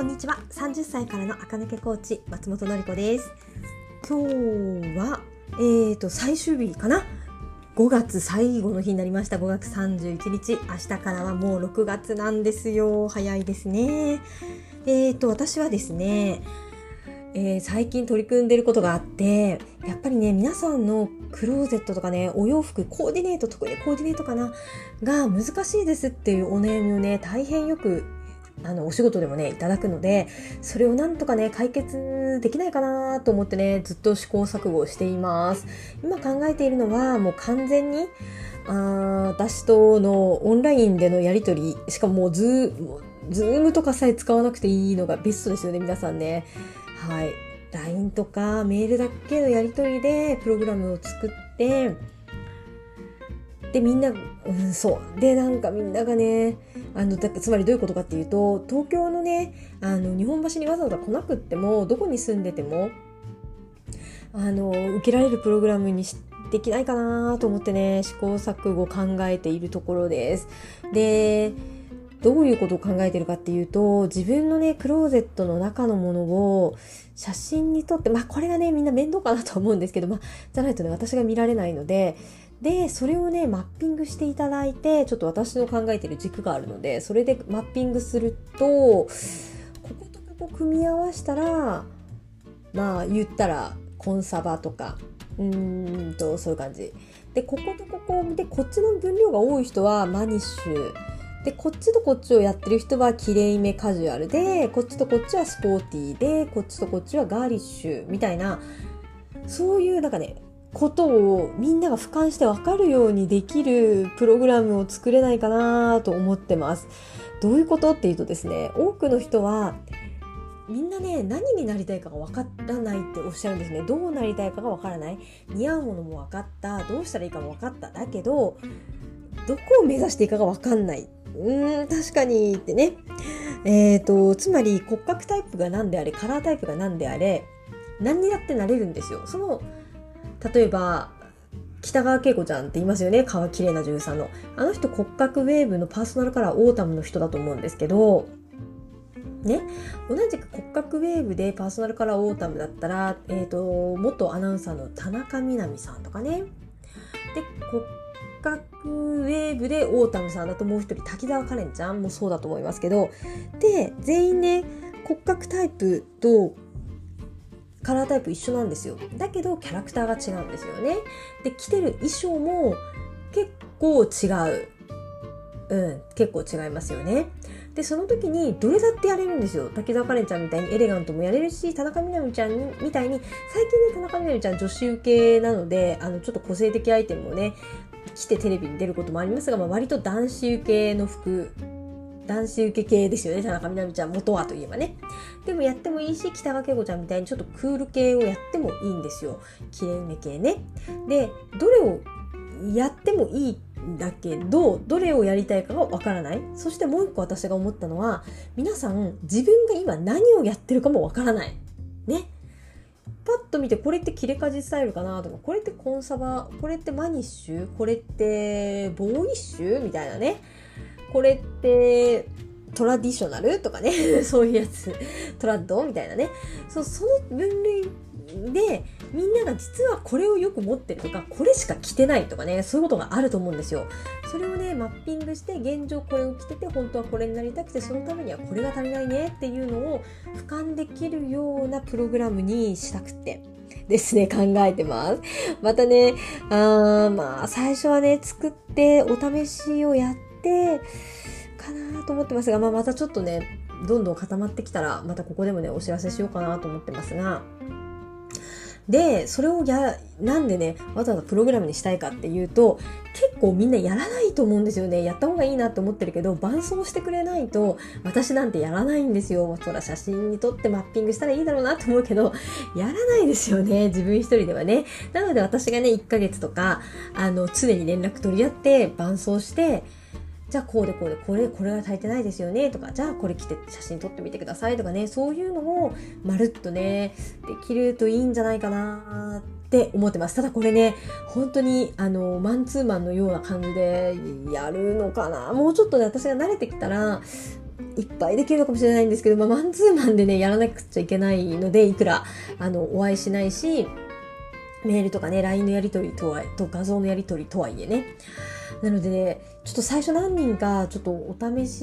こんにちは。30歳からの赤抜けコーチ松本の子です。今日はえーと最終日かな？5月最後の日になりました。5月31日。明日からはもう6月なんですよ。早いですね。えーと私はですねえー、最近取り組んでることがあってやっぱりね皆さんのクローゼットとかねお洋服コーディネート特にコーディネートかな？が難しいですっていうお悩みをね大変よくあのお仕事でもねいただくのでそれをなんとかね解決できないかなと思ってねずっと試行錯誤しています。今考えているのはもう完全にあ私とのオンラインでのやり取りしかももうズズームとかさえ使わなくていいのがベストですよね皆さんね。はい。LINE とかメールだけのやり取りでプログラムを作ってでみんな、うん、そうでなんかみんながねあのだつまりどういうことかっていうと東京のねあの日本橋にわざわざ来なくってもどこに住んでてもあの受けられるプログラムにしできないかなと思ってね試行錯誤考えているところです。でどういうことを考えてるかっていうと自分のねクローゼットの中のものを写真に撮ってまあこれがねみんな面倒かなと思うんですけどまあじゃないとね私が見られないのででそれをねマッピングしていただいてちょっと私の考えてる軸があるのでそれでマッピングするとこことここ組み合わせたらまあ言ったらコンサバとかうーんとそういう感じ。でこことここでこっちの分量が多い人はマニッシュ。でこっちとこっちをやってる人はきれいめカジュアル。でこっちとこっちはスポーティー。でこっちとこっちはガーリッシュ。みたいなそういうなんかねことをみんなが俯瞰して分かるようにできるプログラムを作れないかなと思ってます。どういうことっていうとですね多くの人はみんなね何になりたいかが分からないっておっしゃるんですね。どうなりたいかが分からない。似合うものも分かった。どうしたらいいかも分かった。だけどどこを目指していいかが分かんない。うーん確かにってね。えっ、ー、とつまり骨格タイプが何であれカラータイプが何であれ何にだってなれるんですよ。その例えば北川景子ちゃんって言いますよね？顔綺麗な女優さんの。あの人骨格ウェーブのパーソナルカラーオータムの人だと思うんですけどね、同じく骨格ウェーブでパーソナルカラーオータムだったら、えーと、元アナウンサーの田中みな実さんとかね。で骨格ウェーブでオータムさんだともう一人滝沢カレンちゃんもそうだと思いますけど。で全員ね骨格タイプとカラータイプ一緒なんですよ。だけどキャラクターが違うんですよね。で着てる衣装も結構違う。うん結構違いますよね。でその時にどれだってやれるんですよ。滝沢カレンちゃんみたいにエレガントもやれるし田中みな実ちゃんみたいに最近ね田中みな実ちゃん女子受けなのであのちょっと個性的アイテムをね着てテレビに出ることもありますが、まあ、割と男子受けの服男子受け系ですよね田中みな実ちゃん元はといえばね。でもやってもいいし北川景子ちゃんみたいにちょっとクール系をやってもいいんですよ。きれいめ系ね。でどれをやってもいいんだけどどれをやりたいかがわからない。そしてもう一個私が思ったのは皆さん自分が今何をやってるかもわからない。ね。パッと見てこれって切れ味スタイルかなとかこれってコンサバこれってマニッシュこれってボーイッシュみたいなね。これってトラディショナル？とかね。そういうやつ。トラッド？みたいなね。そうその分類でみんなが実はこれをよく持ってるとかこれしか着てないとかね。そういうことがあると思うんですよ。それをねマッピングして現状これを着てて本当はこれになりたくてそのためにはこれが足りないね。っていうのを俯瞰できるようなプログラムにしたくて。ですね、考えてます。またね、あーまあ、最初はね、作ってお試しをやっってかなと思ってますが、まあ、またちょっとねどんどん固まってきたらまたここでもねお知らせしようかなと思ってますが。でそれをやなんでねわざわざプログラムにしたいかっていうと結構みんなやらないと思うんですよね。やった方がいいなって思ってるけど伴走してくれないと私なんてやらないんですよ。そら写真に撮ってマッピングしたらいいだろうなと思うけどやらないですよね自分一人ではね。なので私がね1ヶ月とかあの常に連絡取り合って伴走してじゃあこうでこうでこれこれが足りてないですよねとかじゃあこれ着て写真撮ってみてくださいとかねそういうのをまるっとねできるといいんじゃないかなって思ってます。ただこれね本当にあのマンツーマンのような感じでやるのかな。もうちょっとね私が慣れてきたらいっぱいできるのかもしれないんですけど、まあ、マンツーマンでね、やらなくちゃいけないので、いくら、あの、お会いしないし、メールとかね、LINE のやり取りとは、と画像のやり取りとはいえね。なのでね、ちょっと最初何人か、ちょっとお試し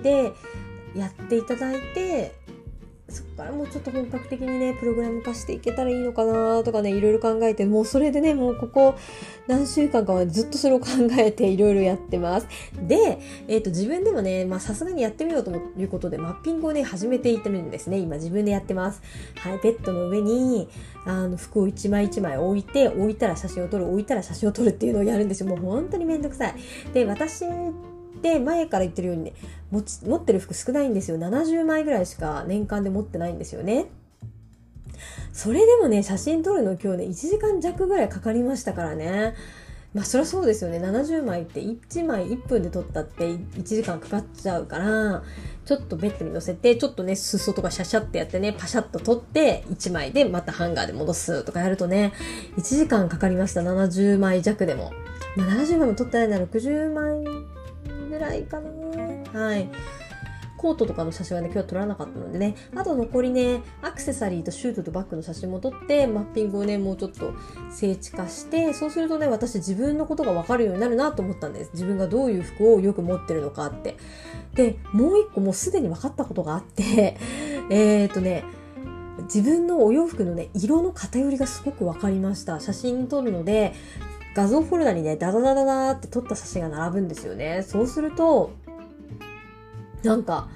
でやっていただいて、そこからもうちょっと本格的にね、プログラム化していけたらいいのかなとかね、いろいろ考えて、もうそれでね、もうここ何週間かはずっとそれを考えていろいろやってます。で、えっ、ー、と、自分でもね、まさすがにやってみようということで、マッピングをね、始めていってるんですね。今自分でやってます。はい、ベッドの上に、あの、服を一枚一枚置いて、置いたら写真を撮る、置いたら写真を撮るっていうのをやるんですよ。もう本当にめんどくさい。で、私で前から言ってるようにね持ち持ってる服少ないんですよ。70枚ぐらいしか年間で持ってないんですよね。それでもね写真撮るの今日ね1時間弱ぐらいかかりましたからね。まあそりゃそうですよね。70枚って1枚1分で撮ったって1時間かかっちゃうからちょっとベッドに乗せてちょっとね裾とかシャシャってやってねパシャッと撮って1枚でまたハンガーで戻すとかやるとね1時間かかりました。70枚弱でも、ま、70枚も撮ってないなら60枚ぐらいかなはい。コートとかの写真はね、今日は撮らなかったのでね、あと残りね、アクセサリーとシュートとバッグの写真も撮って、マッピングをね、もうちょっと精緻化して、そうするとね、私自分のことがわかるようになるなと思ったんです。自分がどういう服をよく持ってるのかって。で、もう一個もうすでに分かったことがあって、えっ、とね、自分のお洋服のね、色の偏りがすごく分かりました。写真撮るので、画像フォルダにね、ダダダダダって撮った写真が並ぶんですよね。そうすると、なんか、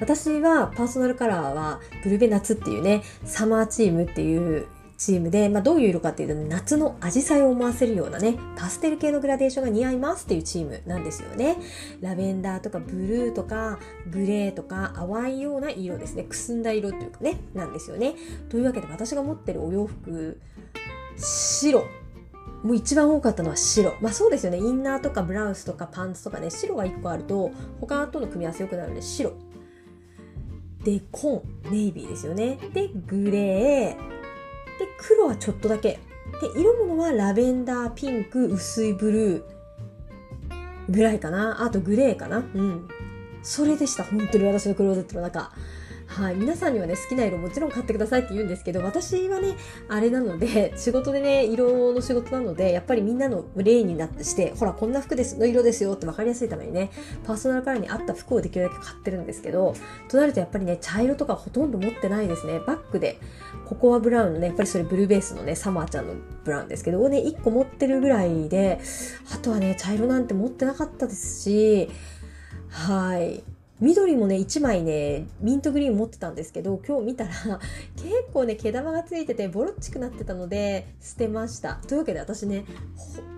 私はパーソナルカラーはブルベ夏っていうね、サマーチームっていうチームで、まあ、どういう色かっていうと、夏の紫陽花を思わせるようなね、パステル系のグラデーションが似合いますっていうチームなんですよね。ラベンダーとかブルーとかグレーとか淡いような色ですね。くすんだ色っていうかね、なんですよね。というわけで私が持ってるお洋服、白もう一番多かったのは白。まあそうですよね。インナーとかブラウスとかパンツとかね、白が1個あると、他との組み合わせ良くなるので白。で、紺、ネイビーですよね。で、グレー。で、黒はちょっとだけ。で、色物はラベンダー、ピンク、薄いブルーぐらいかな。あとグレーかな。うん。それでした。本当に私のクローゼットの中。はい、皆さんにはね好きな色もちろん買ってくださいって言うんですけど私はねあれなので 仕事でね色の仕事なのでやっぱりみんなの例になってしてほらこんな服ですの色ですよって分かりやすいためにねパーソナルカラーに合った服をできるだけ買ってるんですけどとなるとやっぱりね茶色とかほとんど持ってないですね。バッグでココアブラウンのねやっぱりそれブルーベースのねサマーちゃんのブラウンですけどをね1個持ってるぐらいであとはね茶色なんて持ってなかったですしはい。緑もね、1枚ね、ミントグリーン持ってたんですけど、今日見たら、結構ね、毛玉がついてて、ボロっちくなってたので、捨てました。というわけで私ね、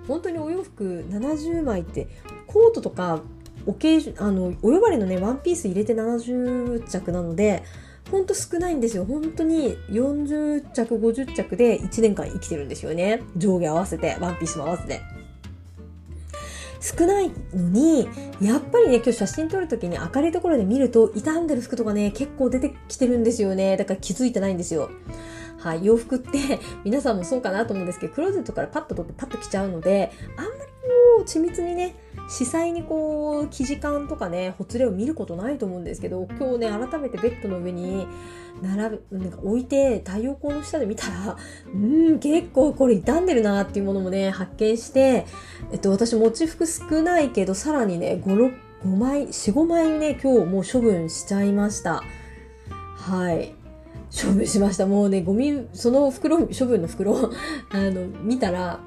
本当にお洋服70枚って、コートとか、おけあの、お呼ばれのね、ワンピース入れて70着なので、ほんと少ないんですよ。本当に40着、50着で1年間生きてるんですよね。上下合わせて、ワンピースも合わせて。少ないのに、やっぱりね、今日写真撮るときに明るいところで見ると、傷んでる服とかね、結構出てきてるんですよね。だから気づいてないんですよ。はい、洋服って 皆さんもそうかなと思うんですけど、クローゼットからパッと取ってパッと着ちゃうので、あんまりこう、緻密にね、視細にこう、生地感とかね、ほつれを見ることないと思うんですけど、今日ね、改めてベッドの上に、並ぶ、なんか置いて太陽光の下で見たら、うん、結構これ傷んでるなっていうものもね、発見して、えっと、私持ち服少ないけど、さらにね、5、6、5枚、4、5枚ね、今日もう処分しちゃいました。はい。処分しました。もうね、ゴミ、その袋、処分の袋、あの、見たら、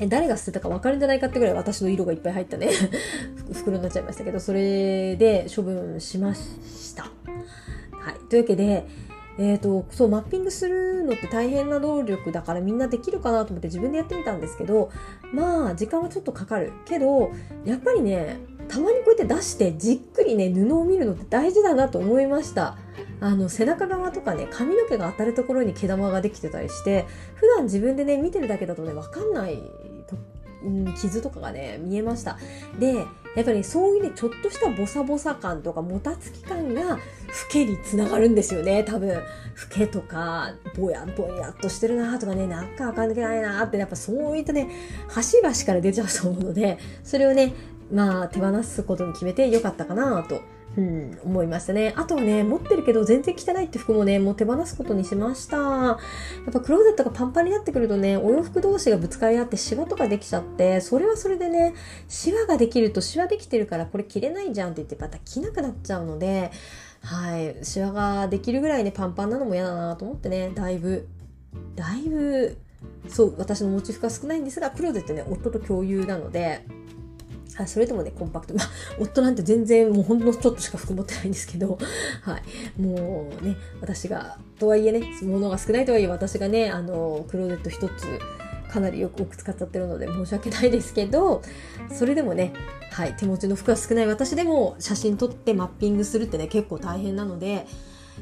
え誰が捨てたか分かるんじゃないかってぐらい私の色がいっぱい入ったね 袋になっちゃいましたけど、それで処分しました。はい。というわけで、えっ、ー、と、そう、マッピングするのって大変な能力だからみんなできるかなと思って自分でやってみたんですけど、まあ、時間はちょっとかかる。けど、やっぱりね、たまにこうやって出してじっくりね、布を見るのって大事だなと思いました。あの、背中側とかね、髪の毛が当たるところに毛玉ができてたりして、普段自分でね、見てるだけだとね、わかんないうん、傷とかがね、見えました。で、やっぱりそういうね、ちょっとしたボサボサ感とかもたつき感が、老けにつながるんですよね、多分。老けとか、ぼやぼやっとしてるなとかね、なんかあかんけないなって、やっぱそういったね、端々から出ちゃうと思うので、それをね、まあ手放すことに決めてよかったかなとうん、思いましたね。あとはね、持ってるけど全然汚いって服もね、もう手放すことにしました。やっぱクローゼットがパンパンになってくるとね、お洋服同士がぶつかり合ってシワとかできちゃって、それはそれでね、シワができるとシワできてるからこれ着れないじゃんって言ってまた着なくなっちゃうので、はい、シワができるぐらいね、パンパンなのも嫌だなと思ってね、だいぶ、だいぶ、そう、私の持ち服は少ないんですが、クローゼットね、夫と共有なので、はい、それともね、コンパクト。まあ、夫なんて全然もうほんのちょっとしか服持ってないんですけど、はい。もうね、私が、とはいえね、物が少ないとはいえ私がね、あの、クローゼット一つ、かなりよく多く使っちゃってるので申し訳ないですけど、それでもね、はい、手持ちの服が少ない私でも写真撮ってマッピングするってね、結構大変なので、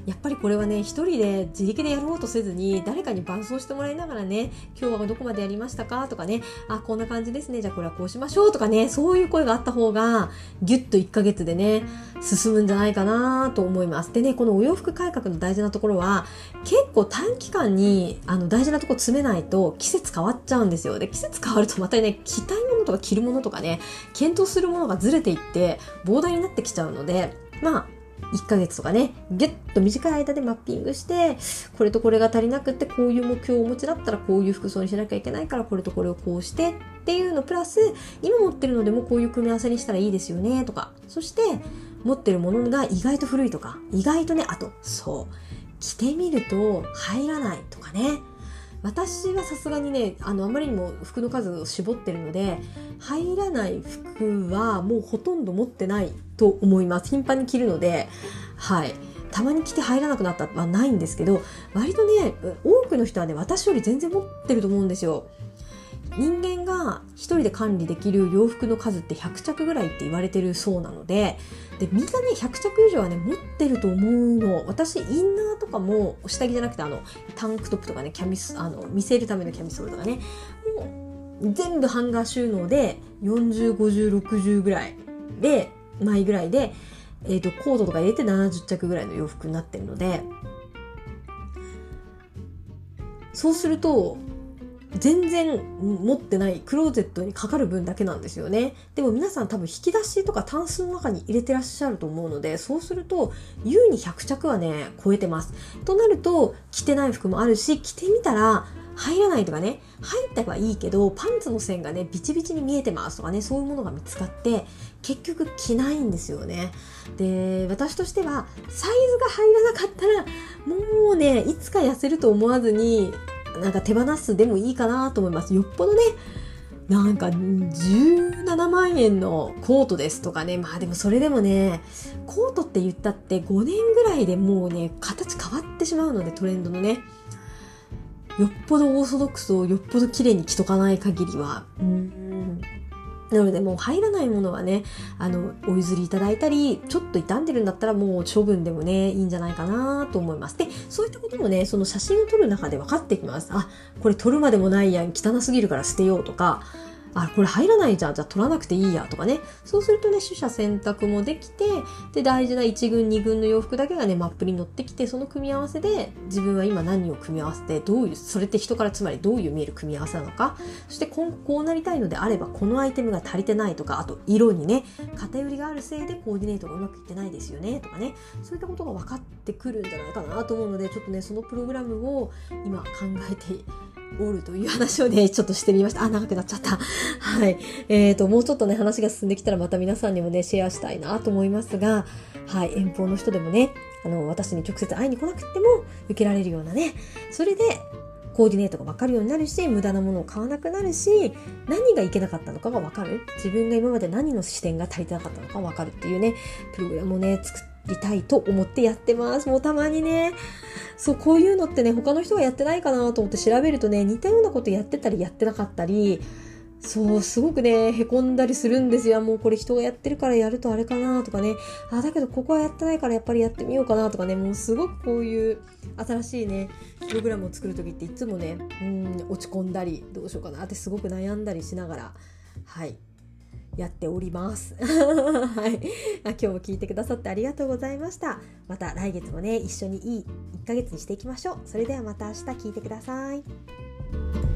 やっぱりこれはね一人で自力でやろうとせずに誰かに伴走してもらいながらね今日はどこまでやりましたか？とかねあこんな感じですね。じゃあこれはこうしましょう。とかねそういう声があった方がギュッと1ヶ月でね進むんじゃないかなと思います。でねこのお洋服改革の大事なところは結構短期間にあの大事なとこ詰めないと季節変わっちゃうんですよ。で季節変わるとまたね着たいものとか着るものとかね検討するものがずれていって膨大になってきちゃうのでまあ1ヶ月とかね、ぎゅっと短い間でマッピングして、これとこれが足りなくって、こういう目標をお持ちだったらこういう服装にしなきゃいけないから、これとこれをこうしてっていうのプラス、今持ってるのでもこういう組み合わせにしたらいいですよね、とか。そして、持ってるものが意外と古いとか、意外とね、あと、そう、着てみると入らないとかね。私はさすがにねあのあまりにも服の数を絞ってるので入らない服はもうほとんど持ってないと思います。頻繁に着るのではい。たまに着て入らなくなったはないんですけど割とね多くの人はね私より全然持ってると思うんですよ。人間が一人で管理できる洋服の数って100着ぐらいって言われてるそうなのででみんなね100着以上はね持ってると思うの。私インナーとかも下着じゃなくてあのタンクトップとかねキャミスあの見せるためのキャミソールとかねもう全部ハンガー収納で405060ぐらいで枚ぐらいで、えーと、とコードとか入れて70着ぐらいの洋服になってるので。そうすると全然持ってないクローゼットにかかる分だけなんですよね。でも皆さん多分引き出しとかタンスの中に入れてらっしゃると思うので、そうすると優に100着はね、超えてます。となると、着てない服もあるし、着てみたら入らないとかね、入ったはいいけど、パンツの線がね、ビチビチに見えてますとかね、そういうものが見つかって、結局着ないんですよね。で、私としては、サイズが入らなかったら、もうね、いつか痩せると思わずに、なんか手放すでもいいかなと思います。よっぽどね、なんか17万円のコートですとかね。まあでもそれでもね、コートって言ったって5年ぐらいでもうね、形変わってしまうのでトレンドのね。よっぽどオーソドックスをよっぽど綺麗に着とかない限りは、うん、なのでもう入らないものはね、あの、お譲りいただいたり、ちょっと傷んでるんだったらもう処分でもね、いいんじゃないかなと思います。で、そういったこともね、その写真を撮る中で分かってきます。あ、これ撮るまでもないやん、汚すぎるから捨てようとか、あ、これ入らないじゃん。じゃあ取らなくていいやとかね。そうするとね、取捨選択もできて、で、大事な1軍、2軍の洋服だけがね、マップに乗ってきて、その組み合わせで、自分は今何を組み合わせて、どういう、それって人からつまりどういう見える組み合わせなのか、そして今後こうなりたいのであれば、このアイテムが足りてないとか、あと色にね、偏りがあるせいでコーディネートがうまくいってないですよね、とかね。そういったことが分かってくるんじゃないかなと思うので、ちょっとね、そのプログラムを今考えておるという話をね、ちょっとしてみました。あ、長くなっちゃった。はい。えっ、ー、と、もうちょっとね、話が進んできたらまた皆さんにもね、シェアしたいなと思いますが、はい、遠方の人でもね、あの、私に直接会いに来なくても受けられるようなね、それで、コーディネートが分かるようになるし、無駄なものを買わなくなるし、何がいけなかったのかが分かる。自分が今まで何の視点が足りてなかったのか分かるっていうね、プログラムをね、作りたいと思ってやってます。もうたまにね、そう、こういうのってね、他の人がやってないかなと思って調べるとね、似たようなことやってたりやってなかったり、そう、すごくね、へこんだりするんですよ。もうこれ人がやってるからやるとあれかなとかね。あ、だけどここはやってないからやっぱりやってみようかなとかね。もうすごくこういう新しいね、プログラムを作る時っていつもね、うん、落ち込んだり、どうしようかなってすごく悩んだりしながら、はい、やっております。はい。今日も聞いてくださってありがとうございました。また来月もね、一緒にいい1ヶ月にしていきましょう。それではまた明日聞いてください。